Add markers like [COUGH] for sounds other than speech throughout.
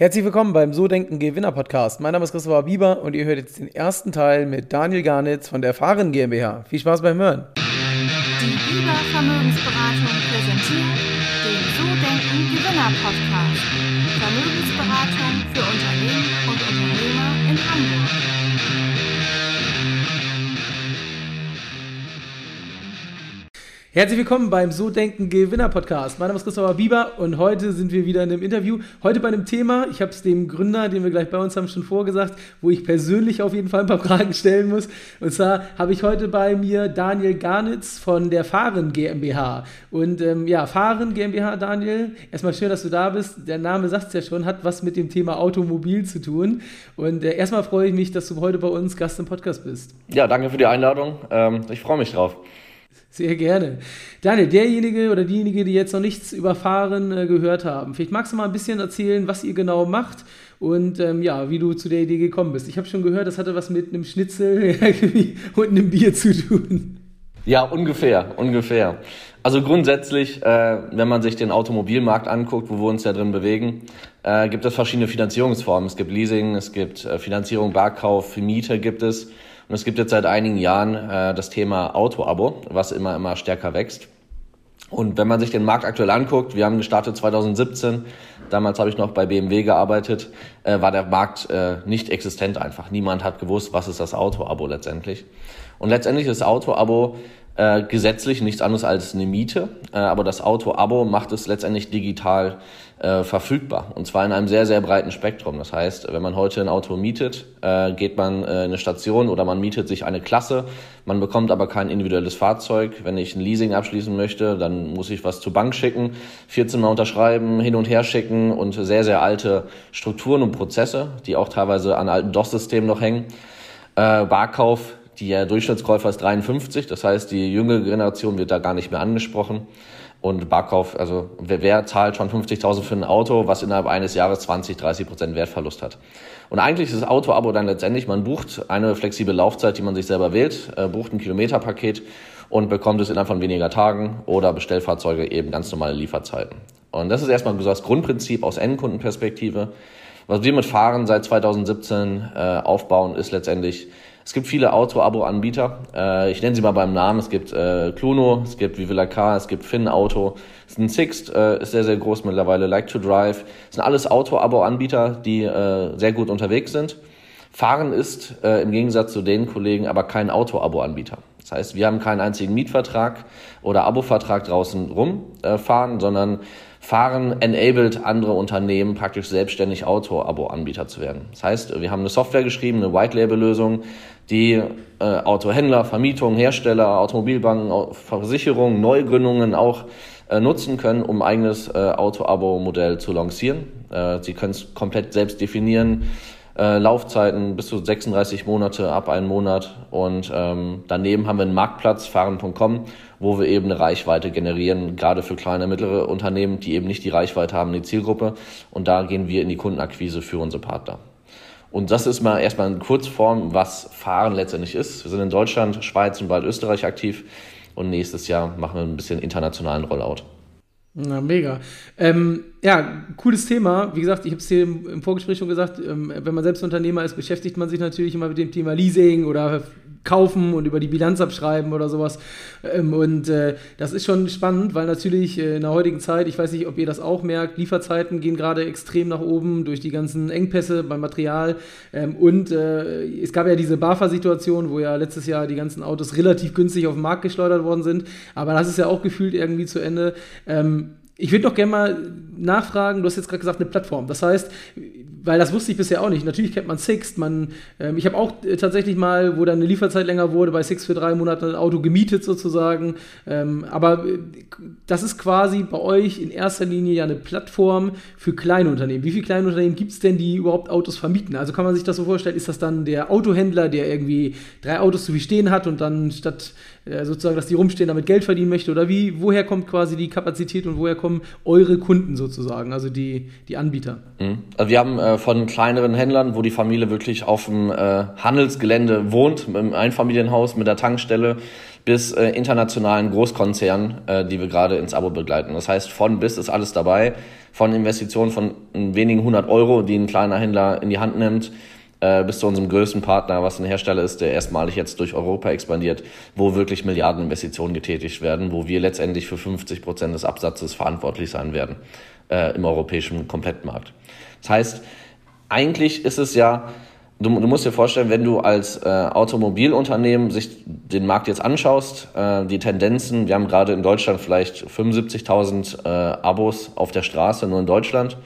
Herzlich willkommen beim So Denken Gewinner Podcast. Mein Name ist Christopher Bieber und ihr hört jetzt den ersten Teil mit Daniel Garnitz von der Fahren GmbH. Viel Spaß beim Hören. Die Bieber Vermögensberatung präsentiert den So Denken Gewinner Podcast. Vermögensberatung für Unternehmen und Unternehmer in Hamburg. Herzlich willkommen beim So Denken Gewinner Podcast. Mein Name ist Christopher Bieber und heute sind wir wieder in einem Interview. Heute bei einem Thema, ich habe es dem Gründer, den wir gleich bei uns haben, schon vorgesagt, wo ich persönlich auf jeden Fall ein paar Fragen stellen muss. Und zwar habe ich heute bei mir Daniel Garnitz von der Fahren GmbH. Und ähm, ja, Fahren GmbH, Daniel, erstmal schön, dass du da bist. Der Name sagt es ja schon, hat was mit dem Thema Automobil zu tun. Und äh, erstmal freue ich mich, dass du heute bei uns Gast im Podcast bist. Ja, danke für die Einladung. Ähm, ich freue mich drauf. Sehr gerne. Daniel, derjenige oder diejenige, die jetzt noch nichts über Fahren äh, gehört haben, vielleicht magst du mal ein bisschen erzählen, was ihr genau macht und ähm, ja, wie du zu der Idee gekommen bist. Ich habe schon gehört, das hatte was mit einem Schnitzel [LAUGHS] und einem Bier zu tun. Ja, ungefähr, ungefähr. Also grundsätzlich, äh, wenn man sich den Automobilmarkt anguckt, wo wir uns ja drin bewegen, äh, gibt es verschiedene Finanzierungsformen. Es gibt Leasing, es gibt äh, Finanzierung, Barkauf, Miete gibt es. Und es gibt jetzt seit einigen Jahren äh, das Thema Auto-Abo, was immer, immer stärker wächst. Und wenn man sich den Markt aktuell anguckt, wir haben gestartet 2017, damals habe ich noch bei BMW gearbeitet, äh, war der Markt äh, nicht existent einfach. Niemand hat gewusst, was ist das Auto-Abo letztendlich. Und letztendlich ist Auto-Abo äh, gesetzlich nichts anderes als eine Miete, äh, aber das Auto-Abo macht es letztendlich digital äh, verfügbar und zwar in einem sehr, sehr breiten Spektrum. Das heißt, wenn man heute ein Auto mietet, äh, geht man äh, in eine Station oder man mietet sich eine Klasse, man bekommt aber kein individuelles Fahrzeug. Wenn ich ein Leasing abschließen möchte, dann muss ich was zur Bank schicken, 14 Mal unterschreiben, hin und her schicken und sehr, sehr alte Strukturen und Prozesse, die auch teilweise an alten DOS-Systemen noch hängen. Äh, Barkauf, der Durchschnittskäufer ist 53, das heißt, die jüngere Generation wird da gar nicht mehr angesprochen. Und Barkauf, also wer, wer zahlt schon 50.000 für ein Auto, was innerhalb eines Jahres 20, 30 Prozent Wertverlust hat? Und eigentlich ist das Auto-Abo dann letztendlich, man bucht eine flexible Laufzeit, die man sich selber wählt, äh, bucht ein Kilometerpaket und bekommt es innerhalb von weniger Tagen oder Bestellfahrzeuge eben ganz normale Lieferzeiten. Und das ist erstmal so das Grundprinzip aus Endkundenperspektive. Was wir mit Fahren seit 2017 äh, aufbauen, ist letztendlich es gibt viele Auto-Abo-Anbieter. Äh, ich nenne sie mal beim Namen. Es gibt äh, Cluno, es gibt Viva Car, es gibt Finn Auto. Es ist ein Sixt, äh, ist sehr, sehr groß mittlerweile. Like to Drive. Es sind alles Auto-Abo-Anbieter, die äh, sehr gut unterwegs sind. Fahren ist äh, im Gegensatz zu den Kollegen aber kein Auto-Abo-Anbieter. Das heißt, wir haben keinen einzigen Mietvertrag oder Abo-Vertrag draußen rumfahren, äh, sondern Fahren enabled andere Unternehmen praktisch selbstständig Auto-Abo-Anbieter zu werden. Das heißt, wir haben eine Software geschrieben, eine White-Label-Lösung, die äh, Autohändler, Vermietung, Hersteller, Automobilbanken, Versicherungen, Neugründungen auch äh, nutzen können, um eigenes äh, Auto-Abo-Modell zu lancieren. Äh, sie können es komplett selbst definieren äh, Laufzeiten bis zu 36 Monate ab einem Monat. Und ähm, daneben haben wir einen Marktplatz, fahren.com, wo wir eben eine Reichweite generieren, gerade für kleine, mittlere Unternehmen, die eben nicht die Reichweite haben, die Zielgruppe. Und da gehen wir in die Kundenakquise für unsere Partner. Und das ist mal erstmal in Kurzform, was Fahren letztendlich ist. Wir sind in Deutschland, Schweiz und bald Österreich aktiv. Und nächstes Jahr machen wir ein bisschen internationalen Rollout. Na, mega. Ähm, ja, cooles Thema. Wie gesagt, ich habe es dir im, Vorgespräch schon gesagt, ähm, wenn man selbst Unternehmer ist, beschäftigt man sich natürlich immer mit dem Thema Leasing oder kaufen und über die Bilanz abschreiben oder sowas. Ähm, und äh, das ist schon spannend, weil natürlich äh, in der heutigen Zeit, ich weiß nicht, ob ihr das auch merkt, Lieferzeiten gehen gerade extrem nach oben durch die ganzen Engpässe beim Material. Ähm, und äh, es gab ja diese BAFA-Situation, wo ja letztes Jahr die ganzen Autos relativ günstig auf den Markt geschleudert worden sind. Aber das ist ja auch gefühlt irgendwie zu Ende. Ähm, ich würde doch gerne mal nachfragen, du hast jetzt gerade gesagt, eine Plattform. Das heißt, weil das wusste ich bisher auch nicht. Natürlich kennt man Sixt, man, ähm, ich habe auch äh, tatsächlich mal, wo dann eine Lieferzeit länger wurde, bei Sixt für drei Monate ein Auto gemietet sozusagen. Ähm, aber äh, das ist quasi bei euch in erster Linie ja eine Plattform für kleine Unternehmen. Wie viele kleine Unternehmen gibt es denn, die überhaupt Autos vermieten? Also kann man sich das so vorstellen, ist das dann der Autohändler, der irgendwie drei Autos zu viel stehen hat und dann statt äh, sozusagen, dass die rumstehen, damit Geld verdienen möchte? Oder wie, woher kommt quasi die Kapazität und woher kommen eure Kunden sozusagen, also die, die Anbieter? Mhm. Also wir haben äh, von kleineren Händlern, wo die Familie wirklich auf dem äh, Handelsgelände wohnt, im Einfamilienhaus mit der Tankstelle, bis äh, internationalen Großkonzernen, äh, die wir gerade ins Abo begleiten. Das heißt, von bis ist alles dabei, von Investitionen von wenigen hundert Euro, die ein kleiner Händler in die Hand nimmt, äh, bis zu unserem größten Partner, was ein Hersteller ist, der erstmalig jetzt durch Europa expandiert, wo wirklich Milliardeninvestitionen getätigt werden, wo wir letztendlich für 50 Prozent des Absatzes verantwortlich sein werden äh, im europäischen Komplettmarkt. Das heißt, eigentlich ist es ja du, du musst dir vorstellen, wenn du als äh, Automobilunternehmen sich den Markt jetzt anschaust, äh, die Tendenzen, wir haben gerade in Deutschland vielleicht 75.000 äh, Abos auf der Straße, nur in Deutschland.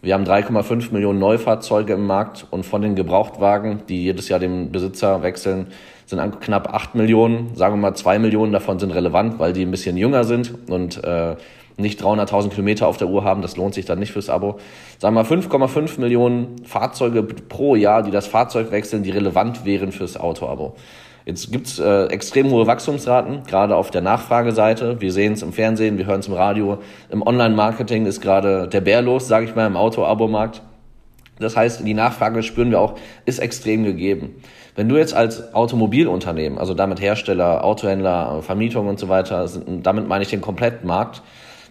Wir haben 3,5 Millionen Neufahrzeuge im Markt und von den Gebrauchtwagen, die jedes Jahr den Besitzer wechseln, sind knapp 8 Millionen. Sagen wir mal, 2 Millionen davon sind relevant, weil die ein bisschen jünger sind und äh, nicht 300.000 Kilometer auf der Uhr haben, das lohnt sich dann nicht fürs Abo. Sagen wir 5,5 Millionen Fahrzeuge pro Jahr, die das Fahrzeug wechseln, die relevant wären fürs Auto-Abo. Jetzt gibt's äh, extrem hohe Wachstumsraten, gerade auf der Nachfrageseite. Wir sehen es im Fernsehen, wir hören es im Radio. Im Online-Marketing ist gerade der Bär los, sage ich mal, im Auto-Abo-Markt. Das heißt, die Nachfrage spüren wir auch, ist extrem gegeben. Wenn du jetzt als Automobilunternehmen, also damit Hersteller, Autohändler, Vermietung und so weiter, damit meine ich den Komplettmarkt,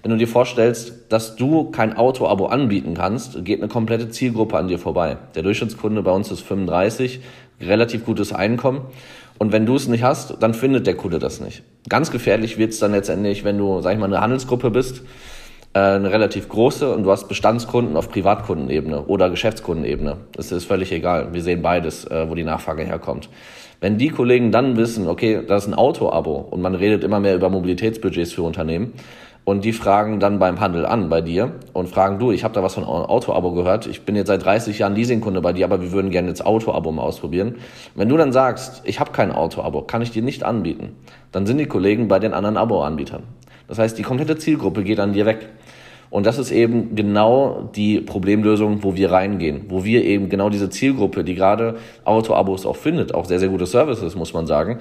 wenn du dir vorstellst, dass du kein Auto-Abo anbieten kannst, geht eine komplette Zielgruppe an dir vorbei. Der Durchschnittskunde bei uns ist 35, relativ gutes Einkommen. Und wenn du es nicht hast, dann findet der Kunde das nicht. Ganz gefährlich wird es dann letztendlich, wenn du, sag ich mal, eine Handelsgruppe bist, äh, eine relativ große und du hast Bestandskunden auf Privatkundenebene oder Geschäftskundenebene. Das ist völlig egal. Wir sehen beides, äh, wo die Nachfrage herkommt. Wenn die Kollegen dann wissen, okay, das ist ein Auto-Abo und man redet immer mehr über Mobilitätsbudgets für Unternehmen, und die fragen dann beim Handel an bei dir und fragen, du, ich habe da was von Auto-Abo gehört, ich bin jetzt seit 30 Jahren Leasingkunde bei dir, aber wir würden gerne jetzt Auto-Abo mal ausprobieren. Wenn du dann sagst, ich habe kein Auto-Abo, kann ich dir nicht anbieten, dann sind die Kollegen bei den anderen Abo-Anbietern. Das heißt, die komplette Zielgruppe geht an dir weg. Und das ist eben genau die Problemlösung, wo wir reingehen, wo wir eben genau diese Zielgruppe, die gerade Auto-Abos auch findet, auch sehr, sehr gute Services, muss man sagen,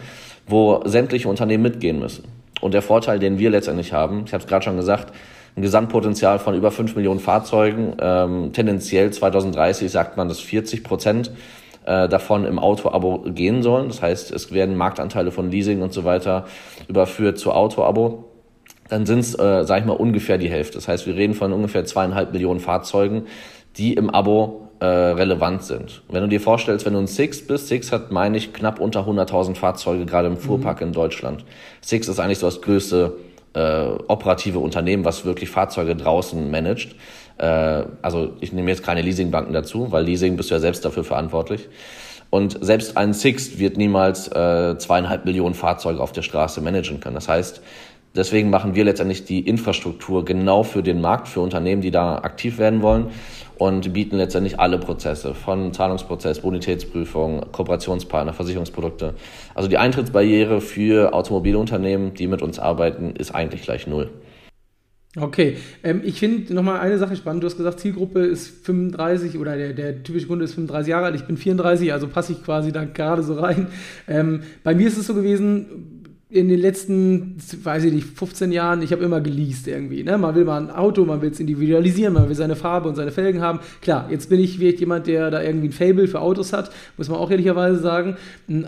wo sämtliche Unternehmen mitgehen müssen. Und der Vorteil, den wir letztendlich haben, ich habe es gerade schon gesagt, ein Gesamtpotenzial von über 5 Millionen Fahrzeugen. Ähm, tendenziell 2030 sagt man, dass 40 Prozent äh, davon im Auto-Abo gehen sollen. Das heißt, es werden Marktanteile von Leasing und so weiter überführt zu Auto-Abo. Dann sind es, äh, sage ich mal, ungefähr die Hälfte. Das heißt, wir reden von ungefähr zweieinhalb Millionen Fahrzeugen, die im Abo äh, relevant sind. Wenn du dir vorstellst, wenn du ein Six bist, Six hat, meine ich, knapp unter 100.000 Fahrzeuge gerade im Fuhrpark mhm. in Deutschland. Six ist eigentlich so das größte äh, operative Unternehmen, was wirklich Fahrzeuge draußen managt. Äh, also ich nehme jetzt keine Leasingbanken dazu, weil Leasing bist du ja selbst dafür verantwortlich. Und selbst ein Sixt wird niemals äh, zweieinhalb Millionen Fahrzeuge auf der Straße managen können. Das heißt, deswegen machen wir letztendlich die Infrastruktur genau für den Markt, für Unternehmen, die da aktiv werden wollen und bieten letztendlich alle Prozesse von Zahlungsprozess, Bonitätsprüfung, Kooperationspartner, Versicherungsprodukte. Also die Eintrittsbarriere für Automobilunternehmen, die mit uns arbeiten, ist eigentlich gleich null. Okay, ähm, ich finde nochmal eine Sache spannend. Du hast gesagt, Zielgruppe ist 35 oder der, der typische Kunde ist 35 Jahre alt. Ich bin 34, also passe ich quasi da gerade so rein. Ähm, bei mir ist es so gewesen, in den letzten, weiß ich nicht, 15 Jahren, ich habe immer geleast irgendwie. Ne? Man will mal ein Auto, man will es individualisieren, man will seine Farbe und seine Felgen haben. Klar, jetzt bin ich vielleicht jemand, der da irgendwie ein Fable für Autos hat, muss man auch ehrlicherweise sagen.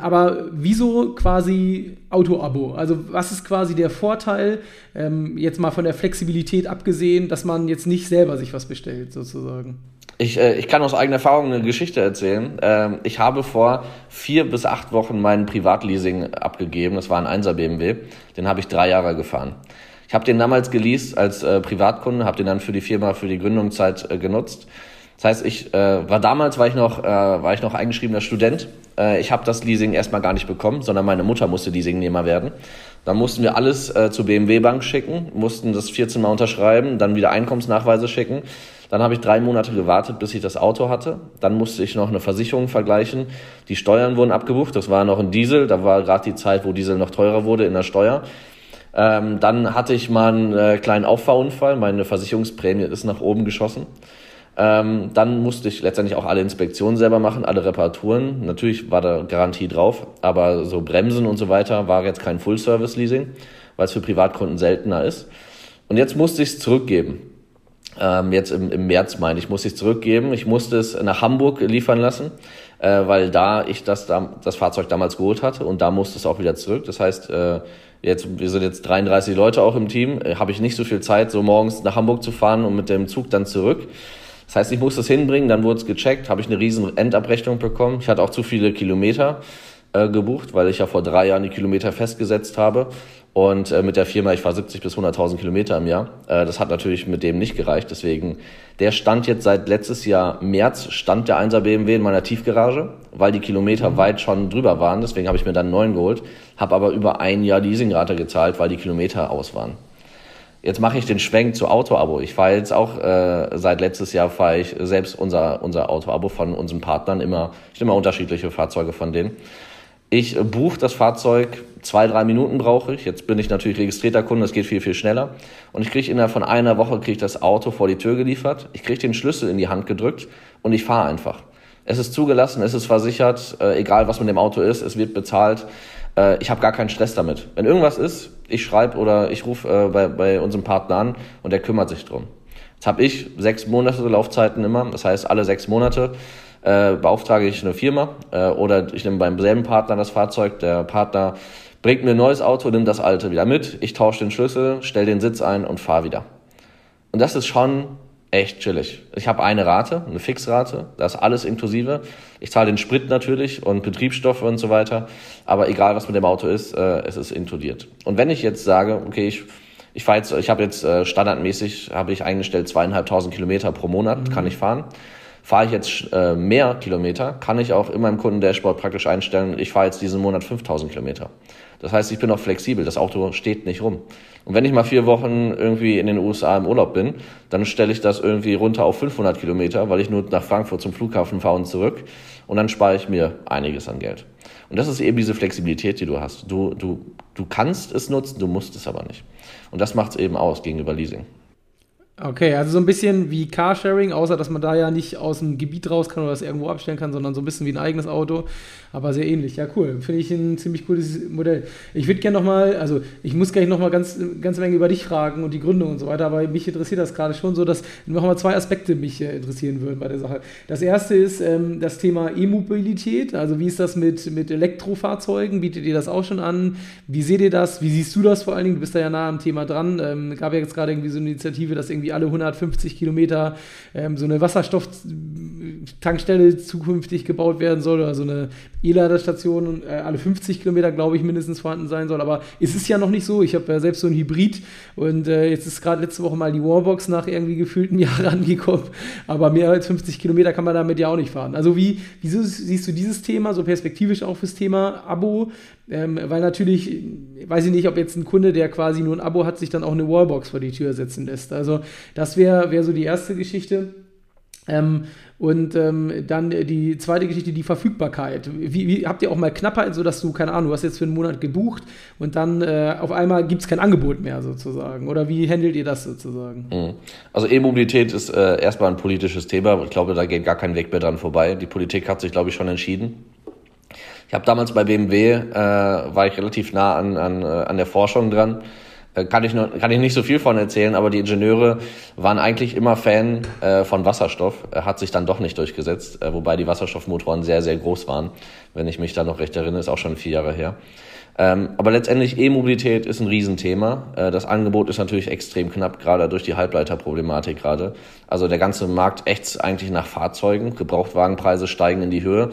Aber wieso quasi Auto-Abo? Also was ist quasi der Vorteil, ähm, jetzt mal von der Flexibilität abgesehen, dass man jetzt nicht selber sich was bestellt, sozusagen? Ich, äh, ich kann aus eigener Erfahrung eine Geschichte erzählen. Ähm, ich habe vor vier bis acht Wochen meinen Privatleasing abgegeben. Das war ein 1er BMW. Den habe ich drei Jahre gefahren. Ich habe den damals geleast als äh, Privatkunde, habe den dann für die Firma für die Gründungszeit äh, genutzt. Das heißt, ich äh, war damals war ich noch äh, war ich noch eingeschriebener Student. Äh, ich habe das Leasing erstmal gar nicht bekommen, sondern meine Mutter musste Leasingnehmer werden. Dann mussten wir alles äh, zur BMW Bank schicken, mussten das 14 Mal unterschreiben, dann wieder Einkommensnachweise schicken. Dann habe ich drei Monate gewartet, bis ich das Auto hatte. Dann musste ich noch eine Versicherung vergleichen. Die Steuern wurden abgebucht. Das war noch ein Diesel. Da war gerade die Zeit, wo Diesel noch teurer wurde in der Steuer. Ähm, dann hatte ich mal einen äh, kleinen Auffahrunfall. Meine Versicherungsprämie ist nach oben geschossen. Ähm, dann musste ich letztendlich auch alle Inspektionen selber machen, alle Reparaturen. Natürlich war da Garantie drauf, aber so Bremsen und so weiter war jetzt kein Full-Service-Leasing, weil es für Privatkunden seltener ist. Und jetzt musste ich es zurückgeben ähm, jetzt im, im März meine ich, musste ich zurückgeben. Ich musste es nach Hamburg liefern lassen. äh, weil da ich das, das Fahrzeug damals geholt hatte und da musste es auch wieder zurück. Das heißt, äh, jetzt, wir sind jetzt 33 Leute auch im Team, äh, habe ich nicht so viel Zeit, so morgens nach Hamburg zu fahren und mit dem Zug dann zurück. Das heißt, ich musste es hinbringen, dann wurde es gecheckt, habe ich eine riesen Endabrechnung bekommen. Ich hatte auch zu viele Kilometer äh, gebucht, weil ich ja vor drei Jahren die Kilometer festgesetzt habe. Und äh, mit der Firma, ich fahre 70 bis 100.000 Kilometer im Jahr. Äh, das hat natürlich mit dem nicht gereicht. Deswegen, der stand jetzt seit letztes Jahr März, stand der 1er BMW in meiner Tiefgarage, weil die Kilometer weit schon drüber waren. Deswegen habe ich mir dann einen neuen geholt, habe aber über ein Jahr Leasingrate gezahlt, weil die Kilometer aus waren. Jetzt mache ich den Schwenk zu Auto-Abo. Ich fahre jetzt auch, äh, seit letztes Jahr fahre ich selbst unser, unser Auto-Abo von unseren Partnern immer, ich nehme immer unterschiedliche Fahrzeuge von denen. Ich buche das Fahrzeug, zwei, drei Minuten brauche ich. Jetzt bin ich natürlich registrierter Kunde, das geht viel, viel schneller. Und ich kriege innerhalb von einer Woche krieg ich das Auto vor die Tür geliefert. Ich kriege den Schlüssel in die Hand gedrückt und ich fahre einfach. Es ist zugelassen, es ist versichert, äh, egal was mit dem Auto ist, es wird bezahlt. Äh, ich habe gar keinen Stress damit. Wenn irgendwas ist, ich schreibe oder ich rufe äh, bei, bei unserem Partner an und der kümmert sich drum. Jetzt habe ich sechs Monate Laufzeiten immer, das heißt alle sechs Monate äh, beauftrage ich eine Firma äh, oder ich nehme beim selben Partner das Fahrzeug. Der Partner bringt mir ein neues Auto, nimmt das alte wieder mit. Ich tausche den Schlüssel, stelle den Sitz ein und fahre wieder. Und das ist schon echt chillig. Ich habe eine Rate, eine Fixrate, da ist alles inklusive. Ich zahle den Sprit natürlich und Betriebsstoffe und so weiter, aber egal was mit dem Auto ist, äh, es ist inkludiert. Und wenn ich jetzt sage, okay, ich ich fahre jetzt, ich habe jetzt äh, standardmäßig habe ich eingestellt zweieinhalbtausend Kilometer pro Monat mhm. kann ich fahren. Fahre ich jetzt äh, mehr Kilometer, kann ich auch in meinem Kundendashboard praktisch einstellen, ich fahre jetzt diesen Monat 5000 Kilometer. Das heißt, ich bin auch flexibel, das Auto steht nicht rum. Und wenn ich mal vier Wochen irgendwie in den USA im Urlaub bin, dann stelle ich das irgendwie runter auf 500 Kilometer, weil ich nur nach Frankfurt zum Flughafen fahre und zurück. Und dann spare ich mir einiges an Geld. Und das ist eben diese Flexibilität, die du hast. Du, du, du kannst es nutzen, du musst es aber nicht. Und das macht es eben aus gegenüber Leasing. Okay, also so ein bisschen wie Carsharing, außer dass man da ja nicht aus dem Gebiet raus kann oder das irgendwo abstellen kann, sondern so ein bisschen wie ein eigenes Auto, aber sehr ähnlich. Ja, cool. Finde ich ein ziemlich cooles Modell. Ich würde gerne nochmal, also ich muss gleich nochmal ganz, ganz Menge über dich fragen und die Gründung und so weiter, aber mich interessiert das gerade schon so, dass nochmal zwei Aspekte mich äh, interessieren würden bei der Sache. Das erste ist ähm, das Thema E-Mobilität, also wie ist das mit, mit Elektrofahrzeugen? Bietet ihr das auch schon an? Wie seht ihr das? Wie siehst du das vor allen Dingen? Du bist da ja nah am Thema dran. Ähm, gab ja jetzt gerade irgendwie so eine Initiative, dass irgendwie irgendwie alle 150 Kilometer ähm, so eine Wasserstofftankstelle zukünftig gebaut werden soll oder so eine E-Ladestation äh, alle 50 Kilometer, glaube ich, mindestens vorhanden sein soll. Aber es ist ja noch nicht so. Ich habe ja selbst so ein Hybrid und äh, jetzt ist gerade letzte Woche mal die Warbox nach irgendwie gefühlten [LAUGHS] Jahren angekommen. Aber mehr als 50 Kilometer kann man damit ja auch nicht fahren. Also wie, wieso siehst du dieses Thema so perspektivisch auch fürs Thema Abo? Ähm, weil natürlich, weiß ich nicht, ob jetzt ein Kunde, der quasi nur ein Abo hat, sich dann auch eine Wallbox vor die Tür setzen lässt. Also das wäre wär so die erste Geschichte. Ähm, und ähm, dann die zweite Geschichte, die Verfügbarkeit. Wie, wie, habt ihr auch mal Knappheit, sodass du, keine Ahnung, du hast jetzt für einen Monat gebucht und dann äh, auf einmal gibt es kein Angebot mehr sozusagen? Oder wie handelt ihr das sozusagen? Mhm. Also E-Mobilität ist äh, erstmal ein politisches Thema. Ich glaube, da geht gar kein Weg mehr dran vorbei. Die Politik hat sich, glaube ich, schon entschieden. Ich habe damals bei BMW, äh, war ich relativ nah an, an, äh, an der Forschung dran. Äh, kann ich, nur, kann ich nicht so viel von erzählen, aber die Ingenieure waren eigentlich immer Fan äh, von Wasserstoff. Er hat sich dann doch nicht durchgesetzt, äh, wobei die Wasserstoffmotoren sehr, sehr groß waren. Wenn ich mich da noch recht erinnere, ist auch schon vier Jahre her. Ähm, aber letztendlich E-Mobilität ist ein Riesenthema. Äh, das Angebot ist natürlich extrem knapp, gerade durch die Halbleiterproblematik gerade. Also der ganze Markt ächzt eigentlich nach Fahrzeugen. Gebrauchtwagenpreise steigen in die Höhe.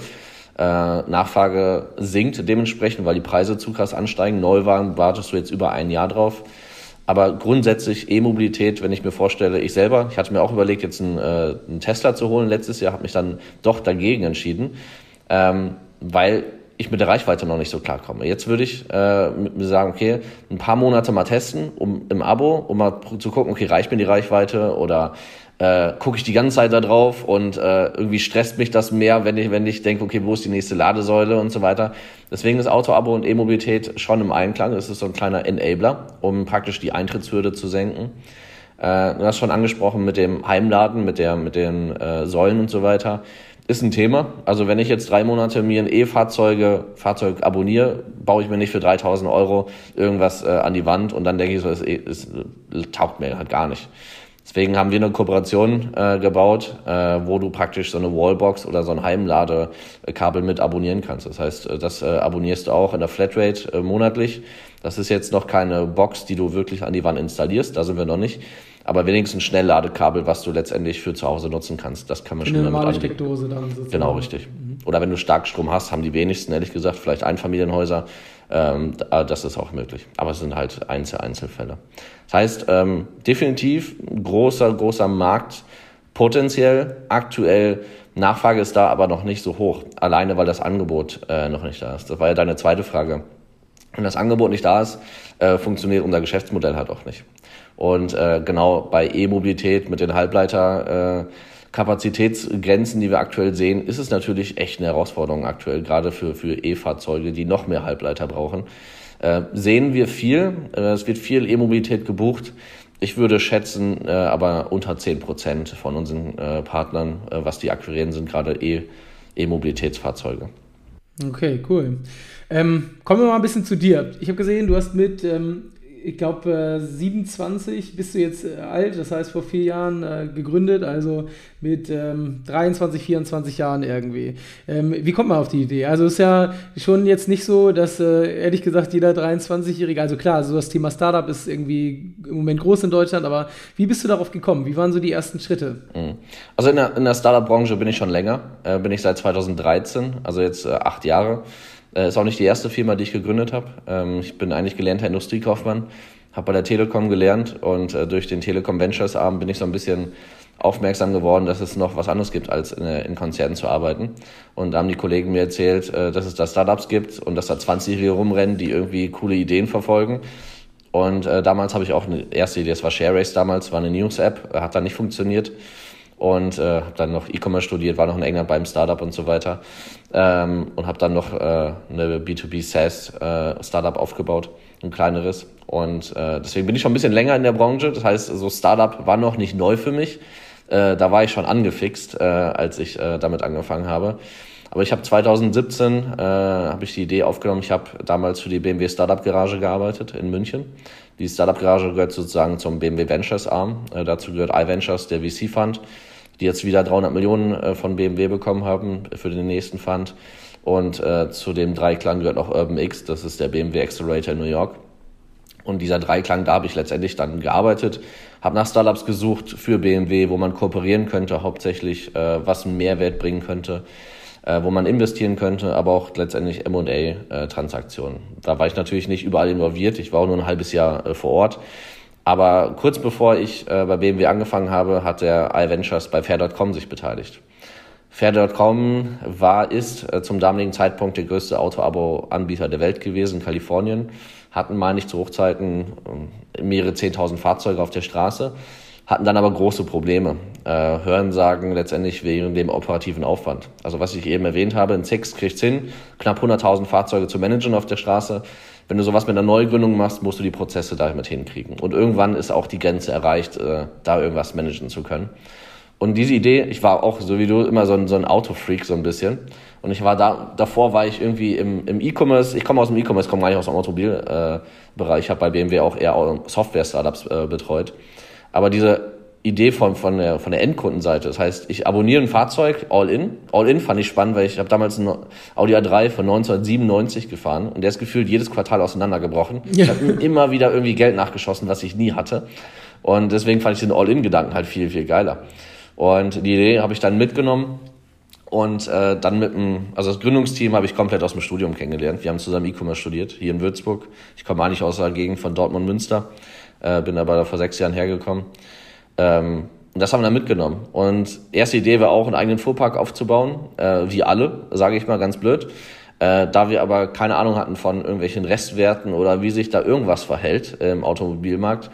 Äh, Nachfrage sinkt dementsprechend, weil die Preise zu krass ansteigen. Neuwagen wartest du jetzt über ein Jahr drauf. Aber grundsätzlich E-Mobilität, wenn ich mir vorstelle, ich selber, ich hatte mir auch überlegt, jetzt einen, äh, einen Tesla zu holen letztes Jahr, habe mich dann doch dagegen entschieden, ähm, weil ich mit der Reichweite noch nicht so klar komme. Jetzt würde ich äh, mir sagen, okay, ein paar Monate mal testen, um im Abo, um mal zu gucken, okay, reicht mir die Reichweite oder äh, gucke ich die ganze Zeit da drauf und äh, irgendwie stresst mich das mehr, wenn ich, wenn ich denke, okay, wo ist die nächste Ladesäule und so weiter. Deswegen ist Auto-Abo und E-Mobilität schon im Einklang. Es ist so ein kleiner Enabler, um praktisch die Eintrittshürde zu senken. Äh, du hast schon angesprochen mit dem Heimladen, mit, der, mit den äh, Säulen und so weiter. Ist ein Thema. Also wenn ich jetzt drei Monate mir ein E-Fahrzeuge Fahrzeug abonniere, baue ich mir nicht für 3000 Euro irgendwas äh, an die Wand und dann denke ich so, es, taugt mir halt gar nicht. Deswegen haben wir eine Kooperation äh, gebaut, äh, wo du praktisch so eine Wallbox oder so ein Heimladekabel mit abonnieren kannst. Das heißt, äh, das äh, abonnierst du auch in der Flatrate äh, monatlich. Das ist jetzt noch keine Box, die du wirklich an die Wand installierst, da sind wir noch nicht. Aber wenigstens ein Schnellladekabel, was du letztendlich für zu Hause nutzen kannst. Das kann man schon eine normale Steckdose dann sozusagen. Genau, richtig. Mhm. Oder wenn du Starkstrom hast, haben die wenigsten, ehrlich gesagt, vielleicht Einfamilienhäuser. Ähm, das ist auch möglich. Aber es sind halt Einzel Einzelfälle. Das heißt, ähm, definitiv großer, großer Markt potenziell. Aktuell Nachfrage ist da, aber noch nicht so hoch. Alleine, weil das Angebot äh, noch nicht da ist. Das war ja deine zweite Frage. Wenn das Angebot nicht da ist, äh, funktioniert unser Geschäftsmodell halt auch nicht. Und äh, genau bei E-Mobilität mit den Halbleiter äh, Kapazitätsgrenzen, die wir aktuell sehen, ist es natürlich echt eine Herausforderung aktuell, gerade für, für E-Fahrzeuge, die noch mehr Halbleiter brauchen. Äh, sehen wir viel, äh, es wird viel E-Mobilität gebucht. Ich würde schätzen, äh, aber unter 10 Prozent von unseren äh, Partnern, äh, was die akquirieren, sind gerade E-Mobilitätsfahrzeuge. Okay, cool. Ähm, kommen wir mal ein bisschen zu dir. Ich habe gesehen, du hast mit ähm, ich glaube, 27 bist du jetzt äh, alt, das heißt vor vier Jahren äh, gegründet, also mit ähm, 23, 24 Jahren irgendwie. Ähm, wie kommt man auf die Idee? Also ist ja schon jetzt nicht so, dass äh, ehrlich gesagt jeder 23-Jährige, also klar, so das Thema Startup ist irgendwie im Moment groß in Deutschland, aber wie bist du darauf gekommen? Wie waren so die ersten Schritte? Mhm. Also in der, in der Startup-Branche bin ich schon länger, äh, bin ich seit 2013, also jetzt äh, acht Jahre. Äh, ist auch nicht die erste Firma, die ich gegründet habe. Ähm, ich bin eigentlich gelernter Industriekaufmann, habe bei der Telekom gelernt und äh, durch den Telekom Ventures Arm bin ich so ein bisschen aufmerksam geworden, dass es noch was anderes gibt, als in, in Konzernen zu arbeiten. Und da haben die Kollegen mir erzählt, äh, dass es da Startups gibt und dass da 20-Jährige rumrennen, die irgendwie coole Ideen verfolgen. Und äh, damals habe ich auch eine erste Idee, das war ShareRace damals, war eine News-App, hat dann nicht funktioniert und äh, habe dann noch E-Commerce studiert, war noch in England beim Startup und so weiter ähm, und habe dann noch äh, eine B2B SaaS äh, Startup aufgebaut, ein kleineres und äh, deswegen bin ich schon ein bisschen länger in der Branche. Das heißt, so Startup war noch nicht neu für mich. Äh, da war ich schon angefixt, äh, als ich äh, damit angefangen habe. Aber ich habe 2017 äh, habe ich die Idee aufgenommen. Ich habe damals für die BMW Startup Garage gearbeitet in München. Die Startup Garage gehört sozusagen zum BMW Ventures Arm. Äh, dazu gehört iVentures, der VC Fund, die jetzt wieder 300 Millionen äh, von BMW bekommen haben für den nächsten Fund. Und äh, zu dem Dreiklang gehört auch Urban X, das ist der BMW Accelerator in New York. Und dieser Dreiklang, da habe ich letztendlich dann gearbeitet, habe nach Startups gesucht für BMW, wo man kooperieren könnte, hauptsächlich, äh, was einen Mehrwert bringen könnte äh, wo man investieren könnte, aber auch letztendlich M&A-Transaktionen. da war ich natürlich nicht überall involviert. Ich war auch nur ein halbes Jahr äh, vor Ort. Aber kurz bevor ich äh, bei BMW angefangen habe, hat der iVentures bei Fair.com sich beteiligt. Fair.com war, ist äh, zum damaligen Zeitpunkt der größte Auto-Abo-Anbieter der Welt gewesen, in Kalifornien. Hatten, meine ich, zu Hochzeiten äh, mehrere 10.000 Fahrzeuge auf der Straße hatten dann aber große Probleme. Äh, Hörensagen letztendlich wegen dem operativen Aufwand. Also was ich eben erwähnt habe, ein Six kriegt hin, knapp 100.000 Fahrzeuge zu managen auf der Straße. Wenn du sowas mit einer Neugründung machst, musst du die Prozesse damit hinkriegen. Und irgendwann ist auch die Grenze erreicht, äh, da irgendwas managen zu können. Und diese Idee, ich war auch so wie du immer so ein, so ein Autofreak so ein bisschen. Und ich war da, davor war ich irgendwie im, im E-Commerce, ich komme aus dem E-Commerce, komme gar nicht aus dem Automobilbereich, äh, ich habe bei BMW auch eher Software-Startups äh, betreut. Aber diese Idee von, von, der, von der Endkundenseite, das heißt, ich abonniere ein Fahrzeug all-in. All-in fand ich spannend, weil ich habe damals einen Audi A3 von 1997 gefahren und der ist gefühlt jedes Quartal auseinandergebrochen. Ja. Ich habe immer wieder irgendwie Geld nachgeschossen, was ich nie hatte. Und deswegen fand ich den All-in-Gedanken halt viel, viel geiler. Und die Idee habe ich dann mitgenommen und äh, dann mit dem, also das Gründungsteam habe ich komplett aus dem Studium kennengelernt. Wir haben zusammen E-Commerce studiert, hier in Würzburg. Ich komme eigentlich aus der Gegend von Dortmund-Münster äh, bin aber vor sechs Jahren hergekommen. Ähm, das haben wir dann mitgenommen. Und erste Idee war auch, einen eigenen Fuhrpark aufzubauen, äh, wie alle, sage ich mal ganz blöd. Äh, da wir aber keine Ahnung hatten von irgendwelchen Restwerten oder wie sich da irgendwas verhält im Automobilmarkt,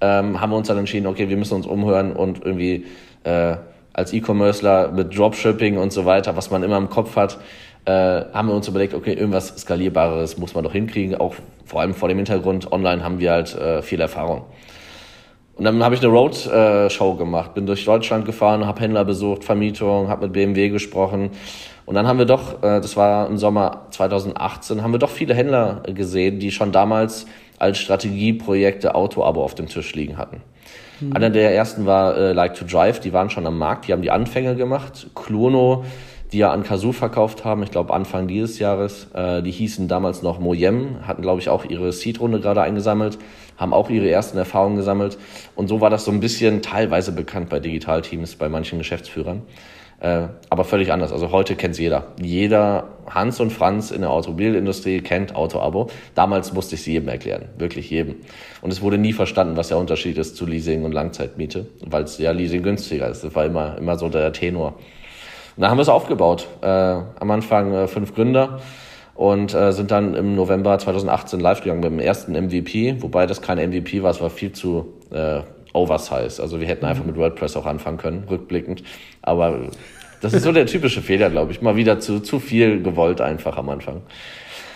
ähm, haben wir uns dann entschieden, okay, wir müssen uns umhören und irgendwie äh, als E-Commercer mit Dropshipping und so weiter, was man immer im Kopf hat, äh, haben wir uns überlegt, okay, irgendwas Skalierbares muss man doch hinkriegen, auch vor allem vor dem Hintergrund, online haben wir halt äh, viel Erfahrung. Und dann habe ich eine Roadshow gemacht, bin durch Deutschland gefahren, habe Händler besucht, Vermietung, habe mit BMW gesprochen. Und dann haben wir doch, äh, das war im Sommer 2018, haben wir doch viele Händler gesehen, die schon damals als Strategieprojekte Auto-Abo auf dem Tisch liegen hatten. Mhm. Einer der ersten war äh, Like to Drive, die waren schon am Markt, die haben die Anfänge gemacht. Klono, die ja an Kazoo verkauft haben, ich glaube Anfang dieses Jahres, äh, die hießen damals noch Moyem, hatten glaube ich auch ihre Seed-Runde gerade eingesammelt, haben auch ihre ersten Erfahrungen gesammelt und so war das so ein bisschen teilweise bekannt bei Digitalteams, bei manchen Geschäftsführern. Äh, aber völlig anders. Also heute kennt jeder. Jeder Hans und Franz in der Automobilindustrie kennt Autoabo. Damals musste ich sie jedem erklären, wirklich jedem. Und es wurde nie verstanden, was der Unterschied ist zu Leasing und Langzeitmiete, weil es ja Leasing günstiger ist. Das war immer, immer so der Tenor. Und dann haben wir es aufgebaut. Äh, am Anfang äh, fünf Gründer und äh, sind dann im November 2018 live gegangen mit dem ersten MVP, wobei das kein MVP war, es war viel zu äh, oversized. Also wir hätten einfach mit WordPress auch anfangen können, rückblickend. Aber das ist so der typische Fehler, glaube ich. Mal wieder zu, zu viel gewollt einfach am Anfang.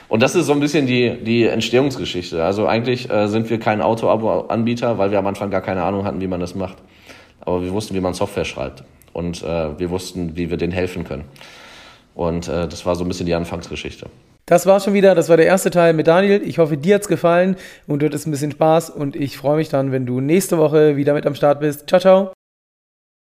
Und das ist so ein bisschen die, die Entstehungsgeschichte. Also eigentlich äh, sind wir kein Auto-Abo-Anbieter, weil wir am Anfang gar keine Ahnung hatten, wie man das macht. Aber wir wussten, wie man Software schreibt. Und äh, wir wussten, wie wir denen helfen können. Und äh, das war so ein bisschen die Anfangsgeschichte. Das war schon wieder, das war der erste Teil mit Daniel. Ich hoffe, dir hat's gefallen und du hattest ein bisschen Spaß und ich freue mich dann, wenn du nächste Woche wieder mit am Start bist. Ciao, ciao.